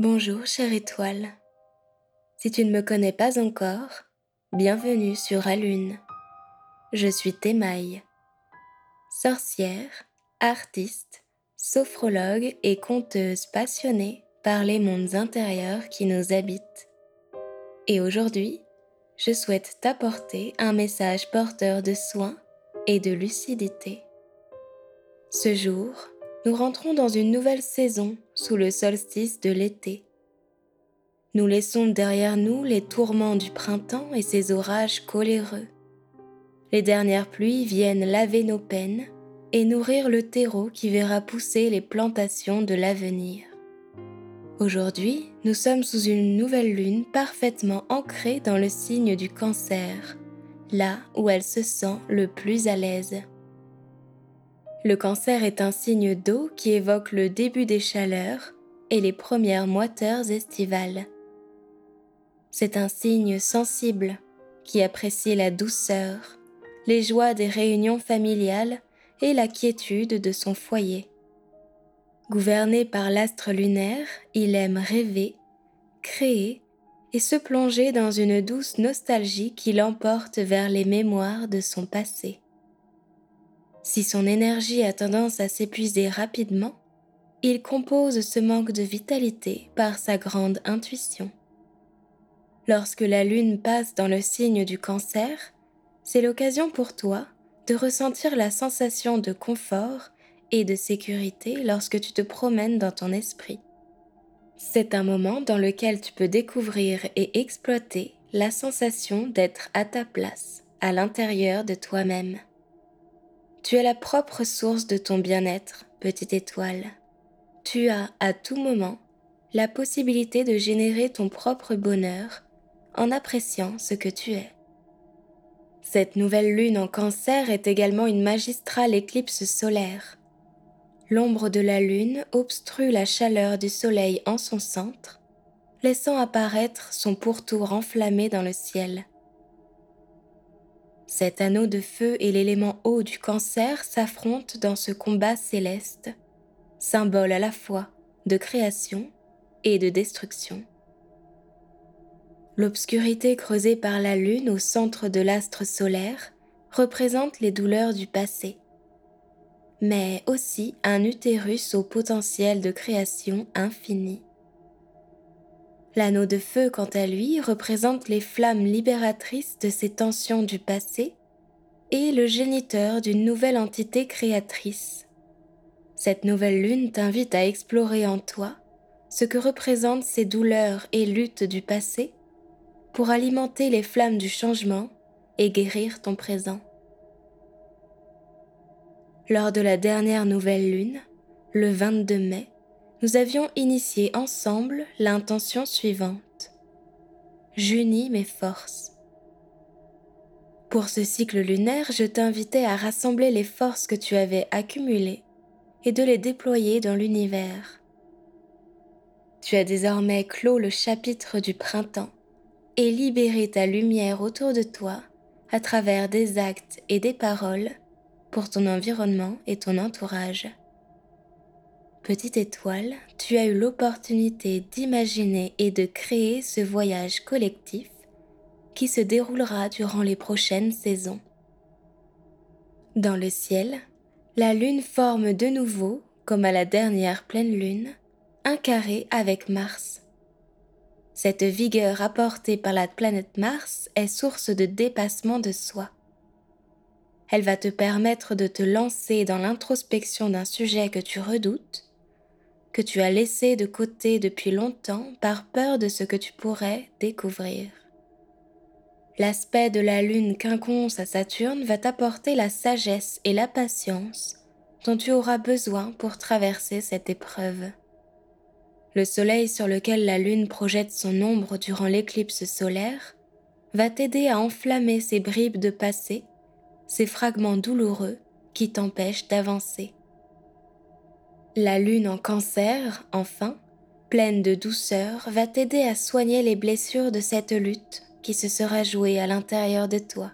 Bonjour chère étoile. Si tu ne me connais pas encore, bienvenue sur Alune. Je suis Thémaille, sorcière, artiste, sophrologue et conteuse passionnée par les mondes intérieurs qui nous habitent. Et aujourd'hui, je souhaite t'apporter un message porteur de soins et de lucidité. Ce jour, nous rentrons dans une nouvelle saison sous le solstice de l'été. Nous laissons derrière nous les tourments du printemps et ses orages coléreux. Les dernières pluies viennent laver nos peines et nourrir le terreau qui verra pousser les plantations de l'avenir. Aujourd'hui, nous sommes sous une nouvelle lune parfaitement ancrée dans le signe du cancer, là où elle se sent le plus à l'aise. Le cancer est un signe d'eau qui évoque le début des chaleurs et les premières moiteurs estivales. C'est un signe sensible qui apprécie la douceur, les joies des réunions familiales et la quiétude de son foyer. Gouverné par l'astre lunaire, il aime rêver, créer et se plonger dans une douce nostalgie qui l'emporte vers les mémoires de son passé. Si son énergie a tendance à s'épuiser rapidement, il compose ce manque de vitalité par sa grande intuition. Lorsque la lune passe dans le signe du cancer, c'est l'occasion pour toi de ressentir la sensation de confort et de sécurité lorsque tu te promènes dans ton esprit. C'est un moment dans lequel tu peux découvrir et exploiter la sensation d'être à ta place, à l'intérieur de toi-même. Tu es la propre source de ton bien-être, petite étoile. Tu as à tout moment la possibilité de générer ton propre bonheur en appréciant ce que tu es. Cette nouvelle lune en cancer est également une magistrale éclipse solaire. L'ombre de la lune obstrue la chaleur du soleil en son centre, laissant apparaître son pourtour enflammé dans le ciel. Cet anneau de feu et l'élément eau du cancer s'affrontent dans ce combat céleste, symbole à la fois de création et de destruction. L'obscurité creusée par la lune au centre de l'astre solaire représente les douleurs du passé, mais aussi un utérus au potentiel de création infini. L'anneau de feu, quant à lui, représente les flammes libératrices de ces tensions du passé et le géniteur d'une nouvelle entité créatrice. Cette nouvelle lune t'invite à explorer en toi ce que représentent ces douleurs et luttes du passé pour alimenter les flammes du changement et guérir ton présent. Lors de la dernière nouvelle lune, le 22 mai, nous avions initié ensemble l'intention suivante. J'unis mes forces. Pour ce cycle lunaire, je t'invitais à rassembler les forces que tu avais accumulées et de les déployer dans l'univers. Tu as désormais clos le chapitre du printemps et libéré ta lumière autour de toi à travers des actes et des paroles pour ton environnement et ton entourage. Petite étoile, tu as eu l'opportunité d'imaginer et de créer ce voyage collectif qui se déroulera durant les prochaines saisons. Dans le ciel, la Lune forme de nouveau, comme à la dernière pleine Lune, un carré avec Mars. Cette vigueur apportée par la planète Mars est source de dépassement de soi. Elle va te permettre de te lancer dans l'introspection d'un sujet que tu redoutes que tu as laissé de côté depuis longtemps par peur de ce que tu pourrais découvrir. L'aspect de la lune quinconce à Saturne va t'apporter la sagesse et la patience dont tu auras besoin pour traverser cette épreuve. Le soleil sur lequel la lune projette son ombre durant l'éclipse solaire va t'aider à enflammer ces bribes de passé, ces fragments douloureux qui t'empêchent d'avancer. La lune en cancer, enfin, pleine de douceur, va t'aider à soigner les blessures de cette lutte qui se sera jouée à l'intérieur de toi,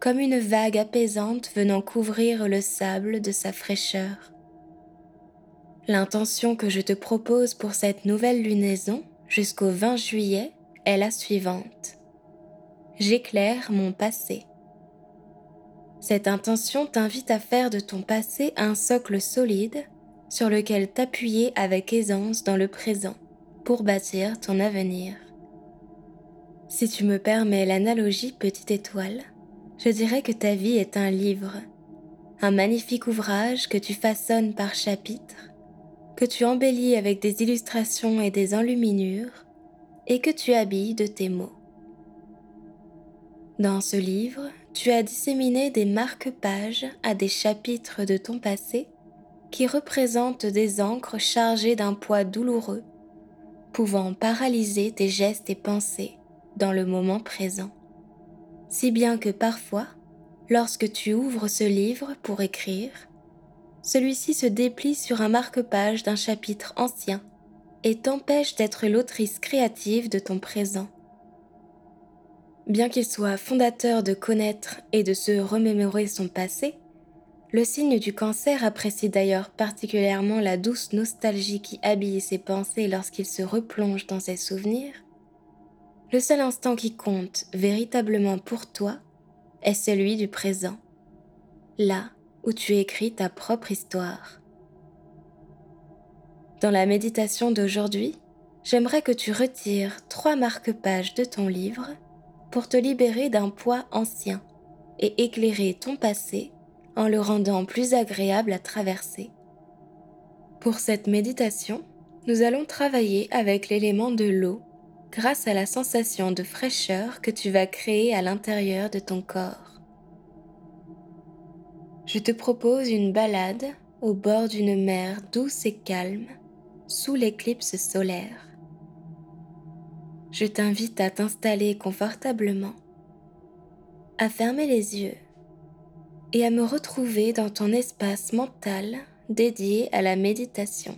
comme une vague apaisante venant couvrir le sable de sa fraîcheur. L'intention que je te propose pour cette nouvelle lunaison jusqu'au 20 juillet est la suivante. J'éclaire mon passé. Cette intention t'invite à faire de ton passé un socle solide sur lequel t'appuyer avec aisance dans le présent pour bâtir ton avenir. Si tu me permets l'analogie petite étoile, je dirais que ta vie est un livre, un magnifique ouvrage que tu façonnes par chapitre, que tu embellis avec des illustrations et des enluminures, et que tu habilles de tes mots. Dans ce livre, tu as disséminé des marque-pages à des chapitres de ton passé qui représentent des encres chargées d'un poids douloureux, pouvant paralyser tes gestes et pensées dans le moment présent. Si bien que parfois, lorsque tu ouvres ce livre pour écrire, celui-ci se déplie sur un marque-page d'un chapitre ancien et t'empêche d'être l'autrice créative de ton présent. Bien qu'il soit fondateur de connaître et de se remémorer son passé, le signe du cancer apprécie d'ailleurs particulièrement la douce nostalgie qui habille ses pensées lorsqu'il se replonge dans ses souvenirs. Le seul instant qui compte véritablement pour toi est celui du présent, là où tu écris ta propre histoire. Dans la méditation d'aujourd'hui, j'aimerais que tu retires trois marque-pages de ton livre pour te libérer d'un poids ancien et éclairer ton passé en le rendant plus agréable à traverser. Pour cette méditation, nous allons travailler avec l'élément de l'eau grâce à la sensation de fraîcheur que tu vas créer à l'intérieur de ton corps. Je te propose une balade au bord d'une mer douce et calme sous l'éclipse solaire. Je t'invite à t'installer confortablement, à fermer les yeux et à me retrouver dans ton espace mental dédié à la méditation.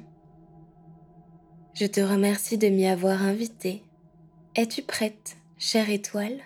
Je te remercie de m'y avoir invité. Es-tu prête, chère étoile?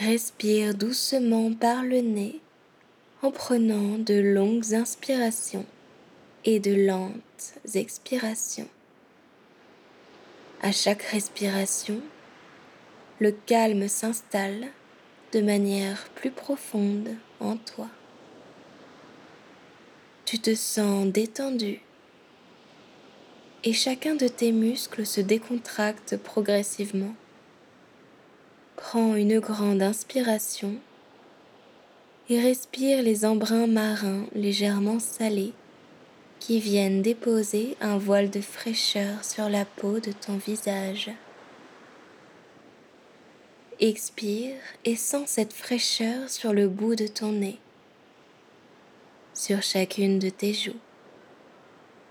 Respire doucement par le nez en prenant de longues inspirations et de lentes expirations. À chaque respiration, le calme s'installe de manière plus profonde en toi. Tu te sens détendu et chacun de tes muscles se décontracte progressivement. Prends une grande inspiration et respire les embruns marins légèrement salés qui viennent déposer un voile de fraîcheur sur la peau de ton visage. Expire et sens cette fraîcheur sur le bout de ton nez, sur chacune de tes joues,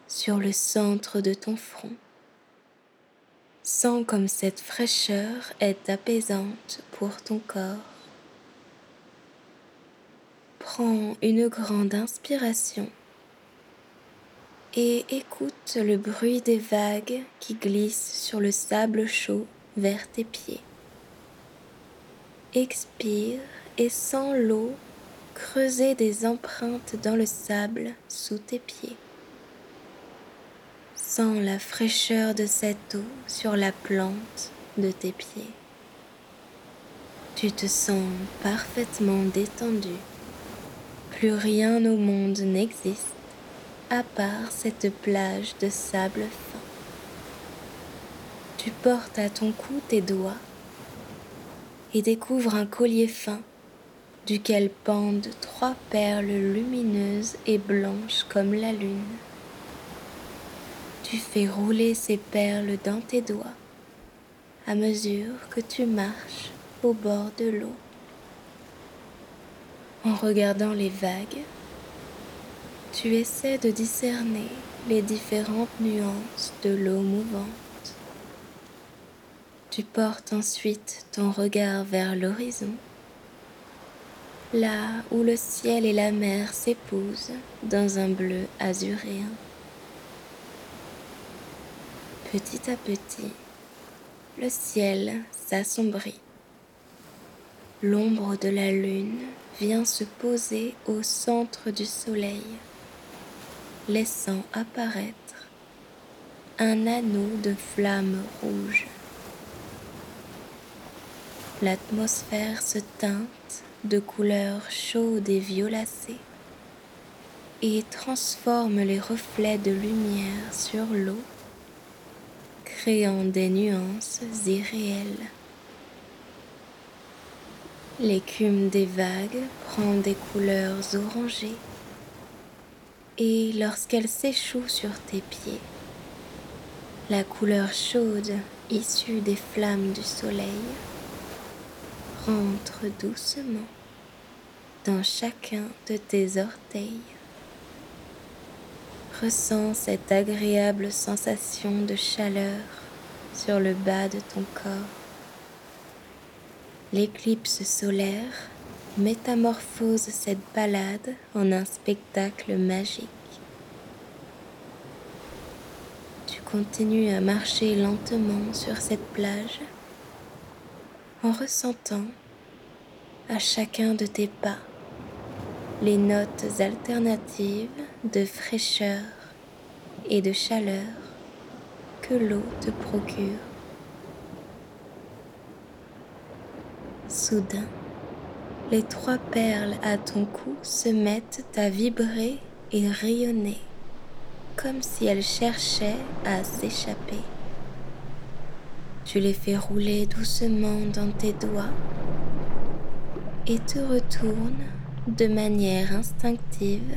sur le centre de ton front. Sens comme cette fraîcheur est apaisante pour ton corps. Prends une grande inspiration et écoute le bruit des vagues qui glissent sur le sable chaud vers tes pieds. Expire et sens l'eau creuser des empreintes dans le sable sous tes pieds. Sens la fraîcheur de cette eau sur la plante de tes pieds. Tu te sens parfaitement détendu. Plus rien au monde n'existe à part cette plage de sable fin. Tu portes à ton cou tes doigts et découvres un collier fin duquel pendent trois perles lumineuses et blanches comme la lune. Tu fais rouler ces perles dans tes doigts à mesure que tu marches au bord de l'eau. En regardant les vagues, tu essaies de discerner les différentes nuances de l'eau mouvante. Tu portes ensuite ton regard vers l'horizon, là où le ciel et la mer s'épousent dans un bleu azuréen. Petit à petit, le ciel s'assombrit. L'ombre de la lune vient se poser au centre du soleil, laissant apparaître un anneau de flammes rouges. L'atmosphère se teinte de couleurs chaudes et violacées et transforme les reflets de lumière sur l'eau, créant des nuances irréelles. L'écume des vagues prend des couleurs orangées et lorsqu'elle s'échoue sur tes pieds, la couleur chaude issue des flammes du soleil rentre doucement dans chacun de tes orteils. Ressens cette agréable sensation de chaleur sur le bas de ton corps. L'éclipse solaire métamorphose cette balade en un spectacle magique. Tu continues à marcher lentement sur cette plage en ressentant à chacun de tes pas les notes alternatives de fraîcheur et de chaleur que l'eau te procure. Soudain, les trois perles à ton cou se mettent à vibrer et rayonner comme si elles cherchaient à s'échapper. Tu les fais rouler doucement dans tes doigts et te retournes de manière instinctive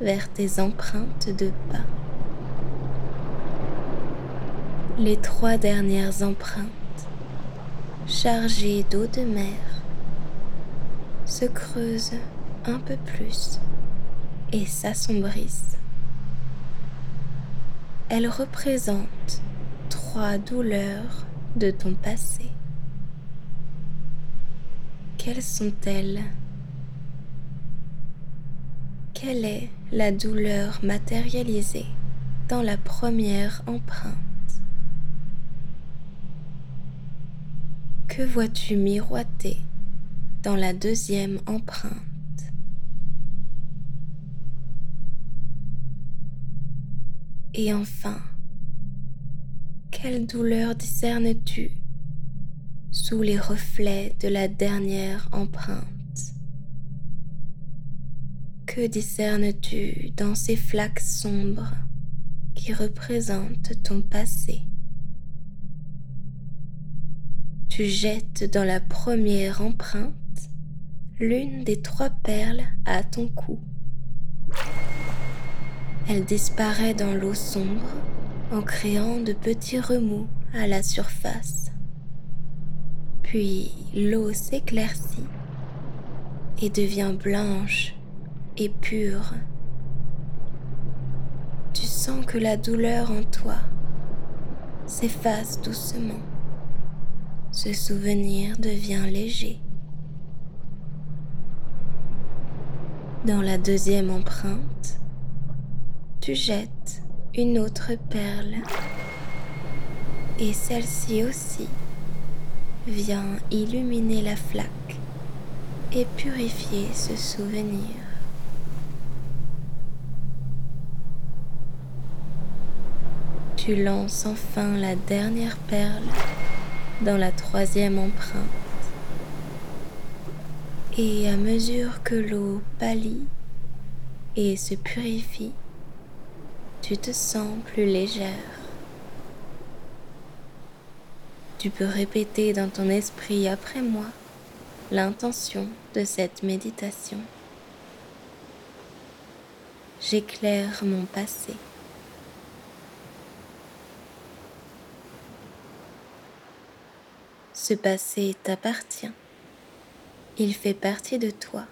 vers tes empreintes de pas. Les trois dernières empreintes chargées d'eau de mer, se creusent un peu plus et s'assombrissent. Elles représentent trois douleurs de ton passé. Quelles sont-elles? Quelle est la douleur matérialisée dans la première empreinte. Que vois-tu miroiter dans la deuxième empreinte? Et enfin, quelle douleur discernes-tu sous les reflets de la dernière empreinte? Que discernes-tu dans ces flaques sombres qui représentent ton passé? Tu jettes dans la première empreinte l'une des trois perles à ton cou. Elle disparaît dans l'eau sombre en créant de petits remous à la surface. Puis l'eau s'éclaircit et devient blanche et pure. Tu sens que la douleur en toi s'efface doucement ce souvenir devient léger. Dans la deuxième empreinte, tu jettes une autre perle et celle-ci aussi vient illuminer la flaque et purifier ce souvenir. Tu lances enfin la dernière perle dans la troisième empreinte. Et à mesure que l'eau pâlit et se purifie, tu te sens plus légère. Tu peux répéter dans ton esprit après moi l'intention de cette méditation. J'éclaire mon passé. Ce passé t'appartient. Il fait partie de toi,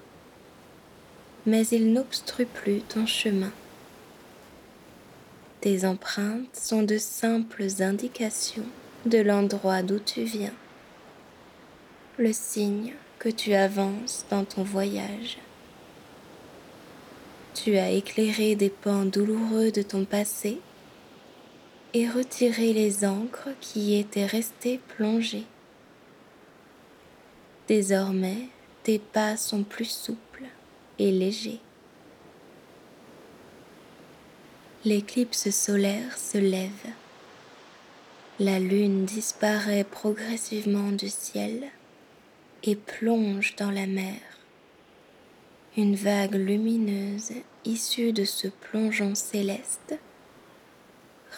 mais il n'obstrue plus ton chemin. Tes empreintes sont de simples indications de l'endroit d'où tu viens, le signe que tu avances dans ton voyage. Tu as éclairé des pans douloureux de ton passé et retiré les encres qui y étaient restées plongées. Désormais, tes pas sont plus souples et légers. L'éclipse solaire se lève. La lune disparaît progressivement du ciel et plonge dans la mer. Une vague lumineuse issue de ce plongeon céleste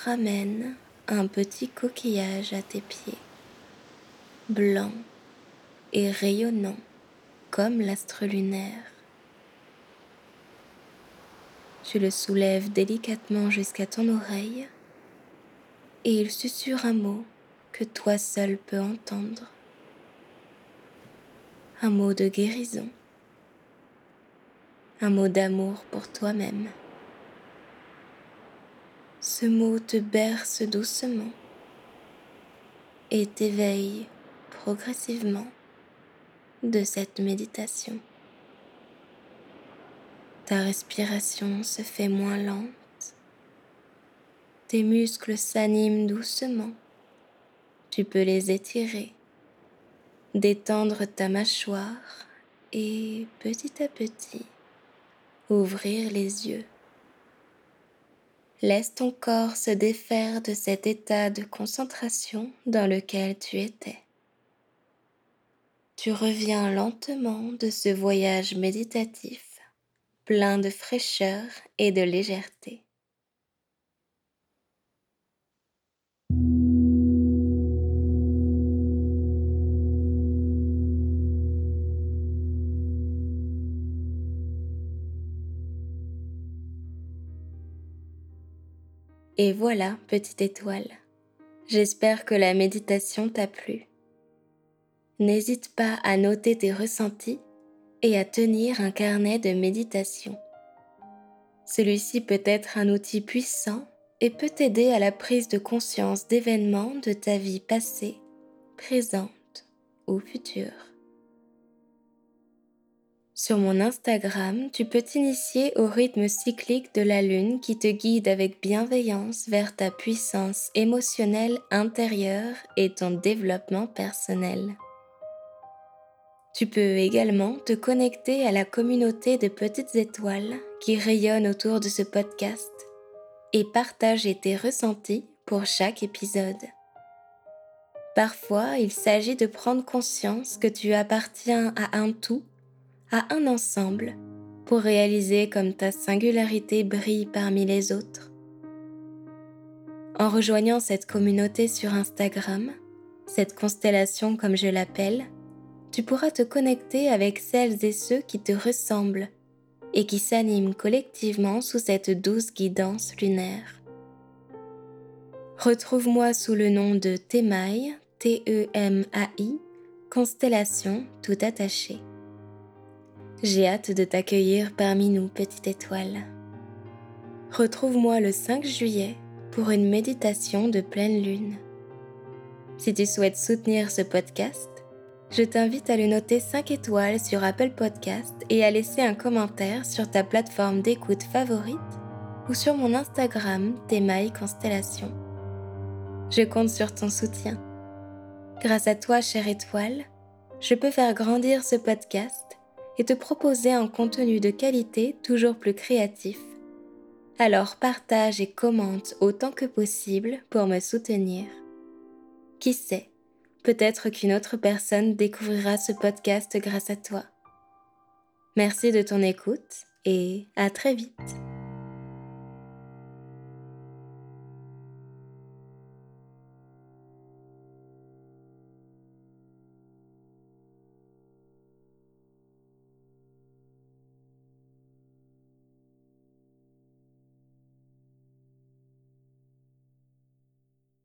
ramène un petit coquillage à tes pieds, blanc et rayonnant comme l'astre lunaire. Tu le soulèves délicatement jusqu'à ton oreille et il susurre un mot que toi seul peux entendre. Un mot de guérison. Un mot d'amour pour toi-même. Ce mot te berce doucement et t'éveille progressivement de cette méditation. Ta respiration se fait moins lente. Tes muscles s'animent doucement. Tu peux les étirer, détendre ta mâchoire et petit à petit ouvrir les yeux. Laisse ton corps se défaire de cet état de concentration dans lequel tu étais. Tu reviens lentement de ce voyage méditatif plein de fraîcheur et de légèreté. Et voilà, petite étoile. J'espère que la méditation t'a plu. N'hésite pas à noter tes ressentis et à tenir un carnet de méditation. Celui-ci peut être un outil puissant et peut t'aider à la prise de conscience d'événements de ta vie passée, présente ou future. Sur mon Instagram, tu peux t'initier au rythme cyclique de la Lune qui te guide avec bienveillance vers ta puissance émotionnelle intérieure et ton développement personnel. Tu peux également te connecter à la communauté de petites étoiles qui rayonnent autour de ce podcast et partager tes ressentis pour chaque épisode. Parfois, il s'agit de prendre conscience que tu appartiens à un tout, à un ensemble, pour réaliser comme ta singularité brille parmi les autres. En rejoignant cette communauté sur Instagram, cette constellation comme je l'appelle, tu pourras te connecter avec celles et ceux qui te ressemblent et qui s'animent collectivement sous cette douce guidance lunaire. Retrouve-moi sous le nom de Temaï, T-E-M-A-I, constellation tout attachée. J'ai hâte de t'accueillir parmi nous, petite étoile. Retrouve-moi le 5 juillet pour une méditation de pleine lune. Si tu souhaites soutenir ce podcast, je t'invite à le noter 5 étoiles sur Apple Podcast et à laisser un commentaire sur ta plateforme d'écoute favorite ou sur mon Instagram Temaï Constellation. Je compte sur ton soutien. Grâce à toi, chère étoile, je peux faire grandir ce podcast et te proposer un contenu de qualité toujours plus créatif. Alors partage et commente autant que possible pour me soutenir. Qui sait peut-être qu'une autre personne découvrira ce podcast grâce à toi. Merci de ton écoute et à très vite.